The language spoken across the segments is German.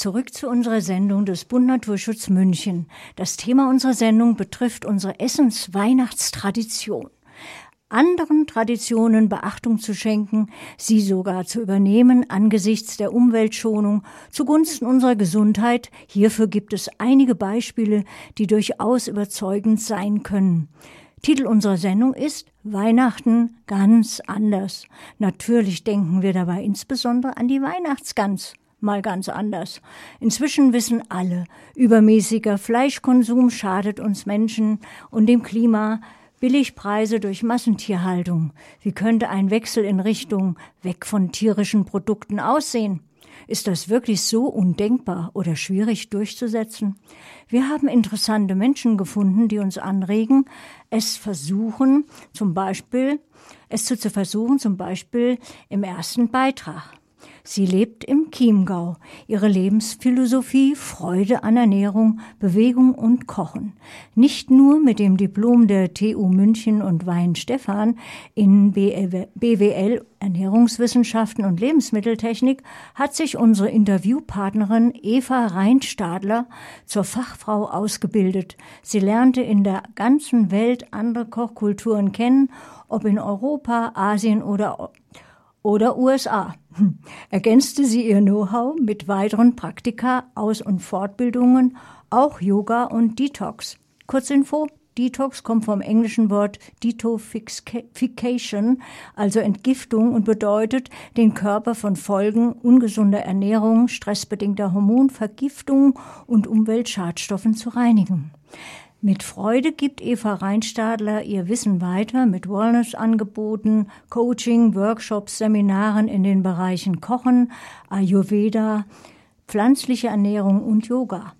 Zurück zu unserer Sendung des Bund Naturschutz München. Das Thema unserer Sendung betrifft unsere Essens-Weihnachtstradition. Anderen Traditionen Beachtung zu schenken, sie sogar zu übernehmen angesichts der Umweltschonung zugunsten unserer Gesundheit. Hierfür gibt es einige Beispiele, die durchaus überzeugend sein können. Titel unserer Sendung ist Weihnachten ganz anders. Natürlich denken wir dabei insbesondere an die Weihnachtsgans mal ganz anders. Inzwischen wissen alle, übermäßiger Fleischkonsum schadet uns Menschen und dem Klima, Billigpreise durch Massentierhaltung. Wie könnte ein Wechsel in Richtung weg von tierischen Produkten aussehen? Ist das wirklich so undenkbar oder schwierig durchzusetzen? Wir haben interessante Menschen gefunden, die uns anregen, es versuchen, zum Beispiel, es zu versuchen, zum Beispiel im ersten Beitrag. Sie lebt im Chiemgau. Ihre Lebensphilosophie Freude an Ernährung, Bewegung und Kochen. Nicht nur mit dem Diplom der TU München und Wein Stefan in BWL Ernährungswissenschaften und Lebensmitteltechnik hat sich unsere Interviewpartnerin Eva Reinstadler zur Fachfrau ausgebildet. Sie lernte in der ganzen Welt andere Kochkulturen kennen, ob in Europa, Asien oder oder USA. Ergänzte sie ihr Know-how mit weiteren Praktika, Aus- und Fortbildungen, auch Yoga und Detox. Kurzinfo, Detox kommt vom englischen Wort Detoxification, also Entgiftung und bedeutet, den Körper von Folgen ungesunder Ernährung, stressbedingter Hormonvergiftung und Umweltschadstoffen zu reinigen. Mit Freude gibt Eva Reinstadler ihr Wissen weiter mit Wellness-Angeboten, Coaching, Workshops, Seminaren in den Bereichen Kochen, Ayurveda, pflanzliche Ernährung und Yoga.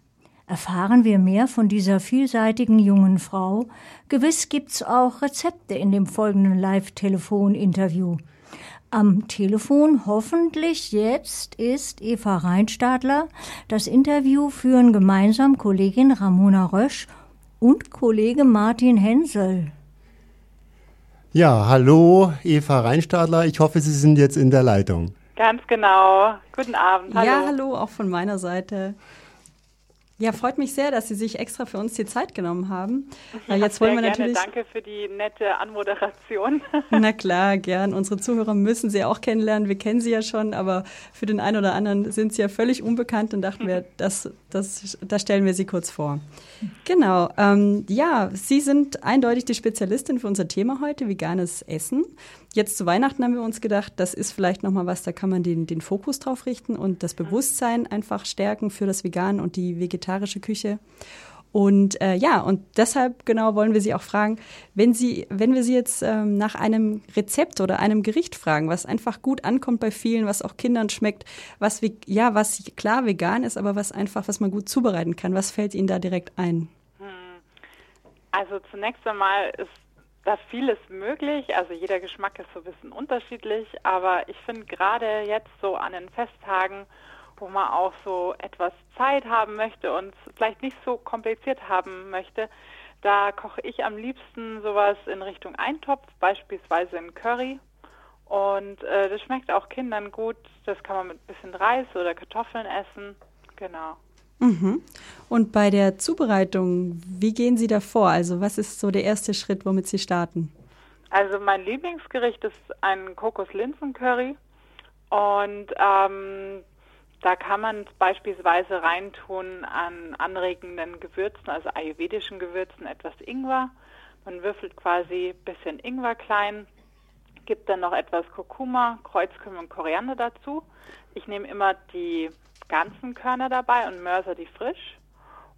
Erfahren wir mehr von dieser vielseitigen jungen Frau. Gewiss gibt's auch Rezepte in dem folgenden Live-Telefon-Interview. Am Telefon hoffentlich jetzt ist Eva Reinstadler. Das Interview führen gemeinsam Kollegin Ramona Rösch und Kollege Martin Hensel. Ja, hallo Eva Reinstadler. Ich hoffe, Sie sind jetzt in der Leitung. Ganz genau. Guten Abend. Hallo. Ja, hallo, auch von meiner Seite. Ja, freut mich sehr, dass Sie sich extra für uns die Zeit genommen haben. Ja, jetzt wollen wir natürlich. Danke für die nette Anmoderation. Na klar, gern. Unsere Zuhörer müssen Sie auch kennenlernen. Wir kennen Sie ja schon, aber für den einen oder anderen sind Sie ja völlig unbekannt und dachten wir, das, das, das stellen wir Sie kurz vor. Genau. Ähm, ja, Sie sind eindeutig die Spezialistin für unser Thema heute, veganes Essen. Jetzt zu Weihnachten haben wir uns gedacht, das ist vielleicht nochmal was, da kann man den, den Fokus drauf richten und das Bewusstsein einfach stärken für das Vegan und die vegetarische Küche. Und äh, ja, und deshalb genau wollen wir Sie auch fragen, wenn Sie, wenn wir Sie jetzt ähm, nach einem Rezept oder einem Gericht fragen, was einfach gut ankommt bei vielen, was auch Kindern schmeckt, was ja, was klar vegan ist, aber was einfach, was man gut zubereiten kann, was fällt Ihnen da direkt ein? Hm. Also zunächst einmal ist da vieles möglich. Also jeder Geschmack ist so ein bisschen unterschiedlich, aber ich finde gerade jetzt so an den Festtagen, wo man auch so etwas Zeit haben möchte und vielleicht nicht so kompliziert haben möchte, da koche ich am liebsten sowas in Richtung Eintopf, beispielsweise in Curry. Und äh, das schmeckt auch Kindern gut. Das kann man mit ein bisschen Reis oder Kartoffeln essen. Genau. Mhm. Und bei der Zubereitung, wie gehen Sie da vor? Also was ist so der erste Schritt, womit Sie starten? Also mein Lieblingsgericht ist ein Kokos-Linsen-Curry. Und ähm, da kann man beispielsweise reintun an anregenden Gewürzen, also ayurvedischen Gewürzen, etwas Ingwer. Man würfelt quasi ein bisschen Ingwer klein, gibt dann noch etwas Kurkuma, Kreuzkümmel und Koriander dazu. Ich nehme immer die ganzen Körner dabei und mörser die frisch.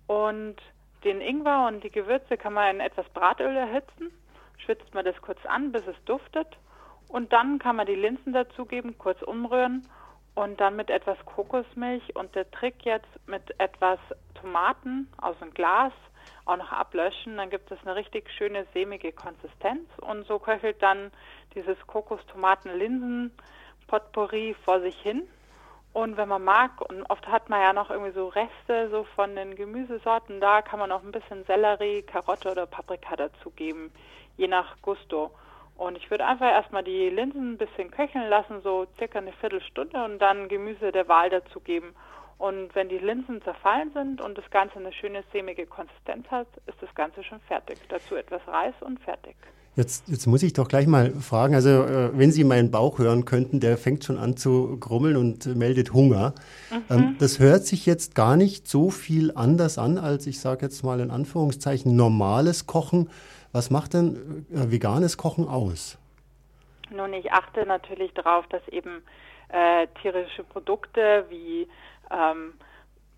Und den Ingwer und die Gewürze kann man in etwas Bratöl erhitzen. Schwitzt man das kurz an, bis es duftet. Und dann kann man die Linsen dazugeben, kurz umrühren und dann mit etwas Kokosmilch und der Trick jetzt mit etwas Tomaten aus dem Glas auch noch ablöschen. Dann gibt es eine richtig schöne sämige Konsistenz und so köchelt dann dieses Kokos-Tomaten-Linsen-Potpourri vor sich hin. Und wenn man mag, und oft hat man ja noch irgendwie so Reste so von den Gemüsesorten, da kann man noch ein bisschen Sellerie, Karotte oder Paprika dazugeben, je nach Gusto. Und ich würde einfach erstmal die Linsen ein bisschen köcheln lassen, so circa eine Viertelstunde und dann Gemüse der Wahl dazugeben. Und wenn die Linsen zerfallen sind und das Ganze eine schöne sämige Konsistenz hat, ist das Ganze schon fertig. Dazu etwas Reis und fertig. Jetzt, jetzt muss ich doch gleich mal fragen, also äh, wenn Sie meinen Bauch hören könnten, der fängt schon an zu grummeln und meldet Hunger. Mhm. Ähm, das hört sich jetzt gar nicht so viel anders an, als ich sage jetzt mal in Anführungszeichen normales Kochen. Was macht denn äh, veganes Kochen aus? Nun, ich achte natürlich darauf, dass eben äh, tierische Produkte wie ähm,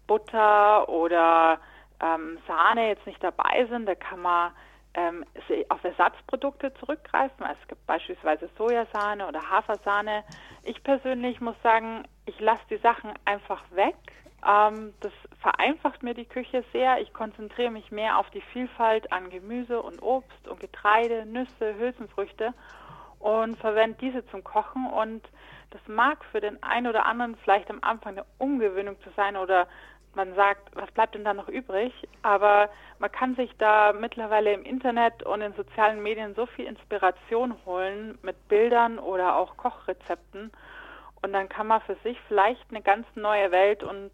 Butter oder ähm, Sahne jetzt nicht dabei sind. Da kann man ähm, auf Ersatzprodukte zurückgreifen. Also es gibt beispielsweise Sojasahne oder Hafersahne. Ich persönlich muss sagen, ich lasse die Sachen einfach weg. Ähm, das vereinfacht mir die Küche sehr. Ich konzentriere mich mehr auf die Vielfalt an Gemüse und Obst und Getreide, Nüsse, Hülsenfrüchte und verwende diese zum Kochen. Und das mag für den einen oder anderen vielleicht am Anfang eine Umgewöhnung zu sein oder man sagt, was bleibt denn da noch übrig? Aber man kann sich da mittlerweile im Internet und in sozialen Medien so viel Inspiration holen mit Bildern oder auch Kochrezepten. Und dann kann man für sich vielleicht eine ganz neue Welt und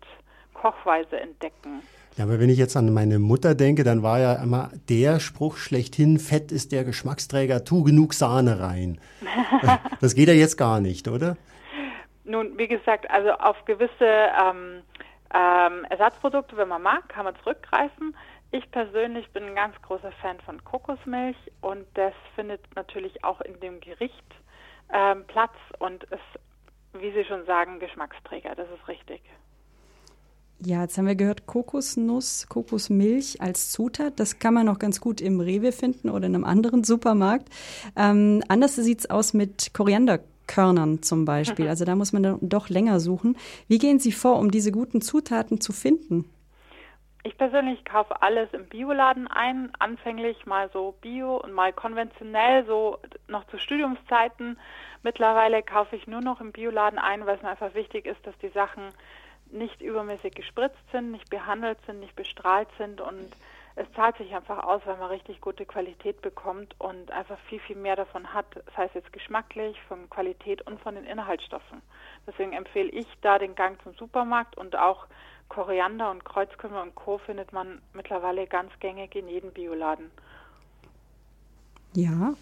Kochweise entdecken. Ja, aber wenn ich jetzt an meine Mutter denke, dann war ja immer der Spruch schlechthin, Fett ist der Geschmacksträger, tu genug Sahne rein. das geht ja jetzt gar nicht, oder? Nun, wie gesagt, also auf gewisse ähm, ähm, Ersatzprodukte, wenn man mag, kann man zurückgreifen. Ich persönlich bin ein ganz großer Fan von Kokosmilch und das findet natürlich auch in dem Gericht ähm, Platz und ist, wie Sie schon sagen, Geschmacksträger. Das ist richtig. Ja, jetzt haben wir gehört, Kokosnuss, Kokosmilch als Zutat. Das kann man noch ganz gut im Rewe finden oder in einem anderen Supermarkt. Ähm, anders sieht es aus mit Koriander Körnern zum Beispiel. Also da muss man dann doch länger suchen. Wie gehen Sie vor, um diese guten Zutaten zu finden? Ich persönlich kaufe alles im Bioladen ein, anfänglich mal so bio und mal konventionell, so noch zu Studiumszeiten. Mittlerweile kaufe ich nur noch im Bioladen ein, weil es mir einfach wichtig ist, dass die Sachen nicht übermäßig gespritzt sind, nicht behandelt sind, nicht bestrahlt sind und es zahlt sich einfach aus, weil man richtig gute Qualität bekommt und einfach viel, viel mehr davon hat, das heißt jetzt geschmacklich, von Qualität und von den Inhaltsstoffen. Deswegen empfehle ich da den Gang zum Supermarkt und auch Koriander und Kreuzkümmel und Co. findet man mittlerweile ganz gängig in jedem Bioladen. Ja,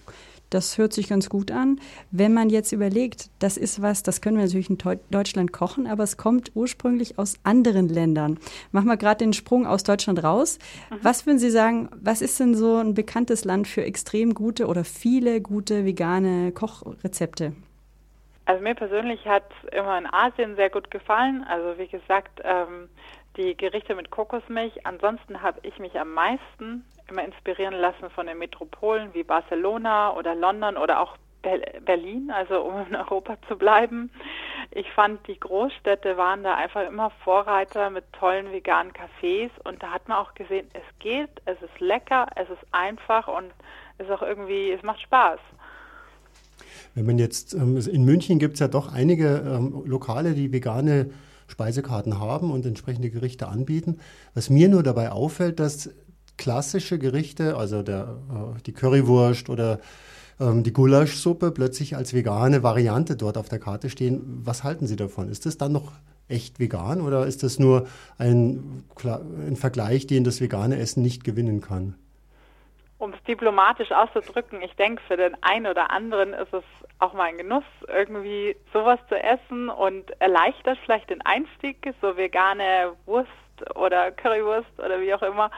das hört sich ganz gut an. Wenn man jetzt überlegt, das ist was, das können wir natürlich in Deutschland kochen, aber es kommt ursprünglich aus anderen Ländern. Machen wir gerade den Sprung aus Deutschland raus. Mhm. Was würden Sie sagen, was ist denn so ein bekanntes Land für extrem gute oder viele gute vegane Kochrezepte? Also mir persönlich hat immer in Asien sehr gut gefallen. Also wie gesagt, ähm, die Gerichte mit Kokosmilch. Ansonsten habe ich mich am meisten immer inspirieren lassen von den Metropolen wie Barcelona oder London oder auch Berlin, also um in Europa zu bleiben. Ich fand, die Großstädte waren da einfach immer Vorreiter mit tollen veganen Cafés und da hat man auch gesehen, es geht, es ist lecker, es ist einfach und es ist auch irgendwie, es macht Spaß. Wenn man jetzt, ähm, in München gibt es ja doch einige ähm, Lokale, die vegane Speisekarten haben und entsprechende Gerichte anbieten. Was mir nur dabei auffällt, dass klassische Gerichte, also der, äh, die Currywurst oder ähm, die Gulaschsuppe plötzlich als vegane Variante dort auf der Karte stehen. Was halten Sie davon? Ist das dann noch echt vegan oder ist das nur ein, ein Vergleich, den das vegane Essen nicht gewinnen kann? Um es diplomatisch auszudrücken, ich denke, für den einen oder anderen ist es auch mal ein Genuss, irgendwie sowas zu essen und erleichtert vielleicht den Einstieg, so vegane Wurst oder Currywurst oder wie auch immer.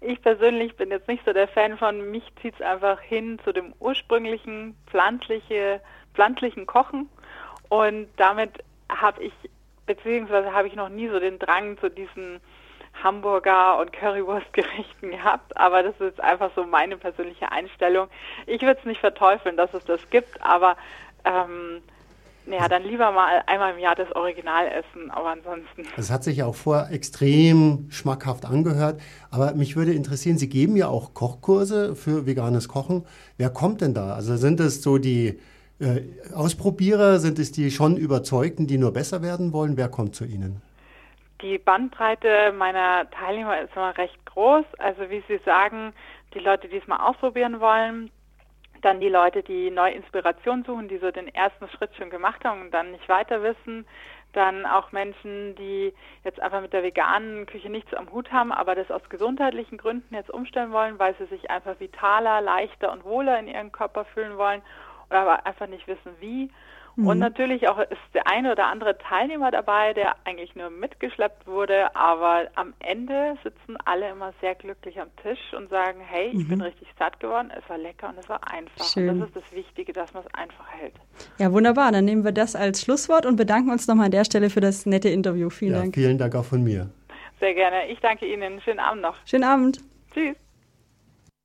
Ich persönlich bin jetzt nicht so der Fan von, mich zieht es einfach hin zu dem ursprünglichen pflanzliche, pflanzlichen Kochen und damit habe ich, beziehungsweise habe ich noch nie so den Drang zu diesen Hamburger und Currywurstgerichten gehabt, aber das ist einfach so meine persönliche Einstellung. Ich würde es nicht verteufeln, dass es das gibt, aber ähm, ja, dann lieber mal einmal im Jahr das Original essen, aber ansonsten. Das hat sich ja auch vorher extrem schmackhaft angehört. Aber mich würde interessieren, Sie geben ja auch Kochkurse für veganes Kochen. Wer kommt denn da? Also sind es so die äh, Ausprobierer? Sind es die schon Überzeugten, die nur besser werden wollen? Wer kommt zu Ihnen? Die Bandbreite meiner Teilnehmer ist immer recht groß. Also wie Sie sagen, die Leute, die es mal ausprobieren wollen, dann die Leute, die neue Inspiration suchen, die so den ersten Schritt schon gemacht haben und dann nicht weiter wissen, dann auch Menschen, die jetzt einfach mit der veganen Küche nichts am Hut haben, aber das aus gesundheitlichen Gründen jetzt umstellen wollen, weil sie sich einfach vitaler, leichter und wohler in ihrem Körper fühlen wollen oder aber einfach nicht wissen wie. Mhm. Und natürlich auch ist der eine oder andere Teilnehmer dabei, der eigentlich nur mitgeschleppt wurde, aber am Ende sitzen alle immer sehr glücklich am Tisch und sagen, hey, ich mhm. bin richtig satt geworden, es war lecker und es war einfach. Schön. Und das ist das Wichtige, dass man es einfach hält. Ja, wunderbar. Dann nehmen wir das als Schlusswort und bedanken uns nochmal an der Stelle für das nette Interview. Vielen ja, Dank. Vielen Dank auch von mir. Sehr gerne. Ich danke Ihnen. Schönen Abend noch. Schönen Abend. Tschüss.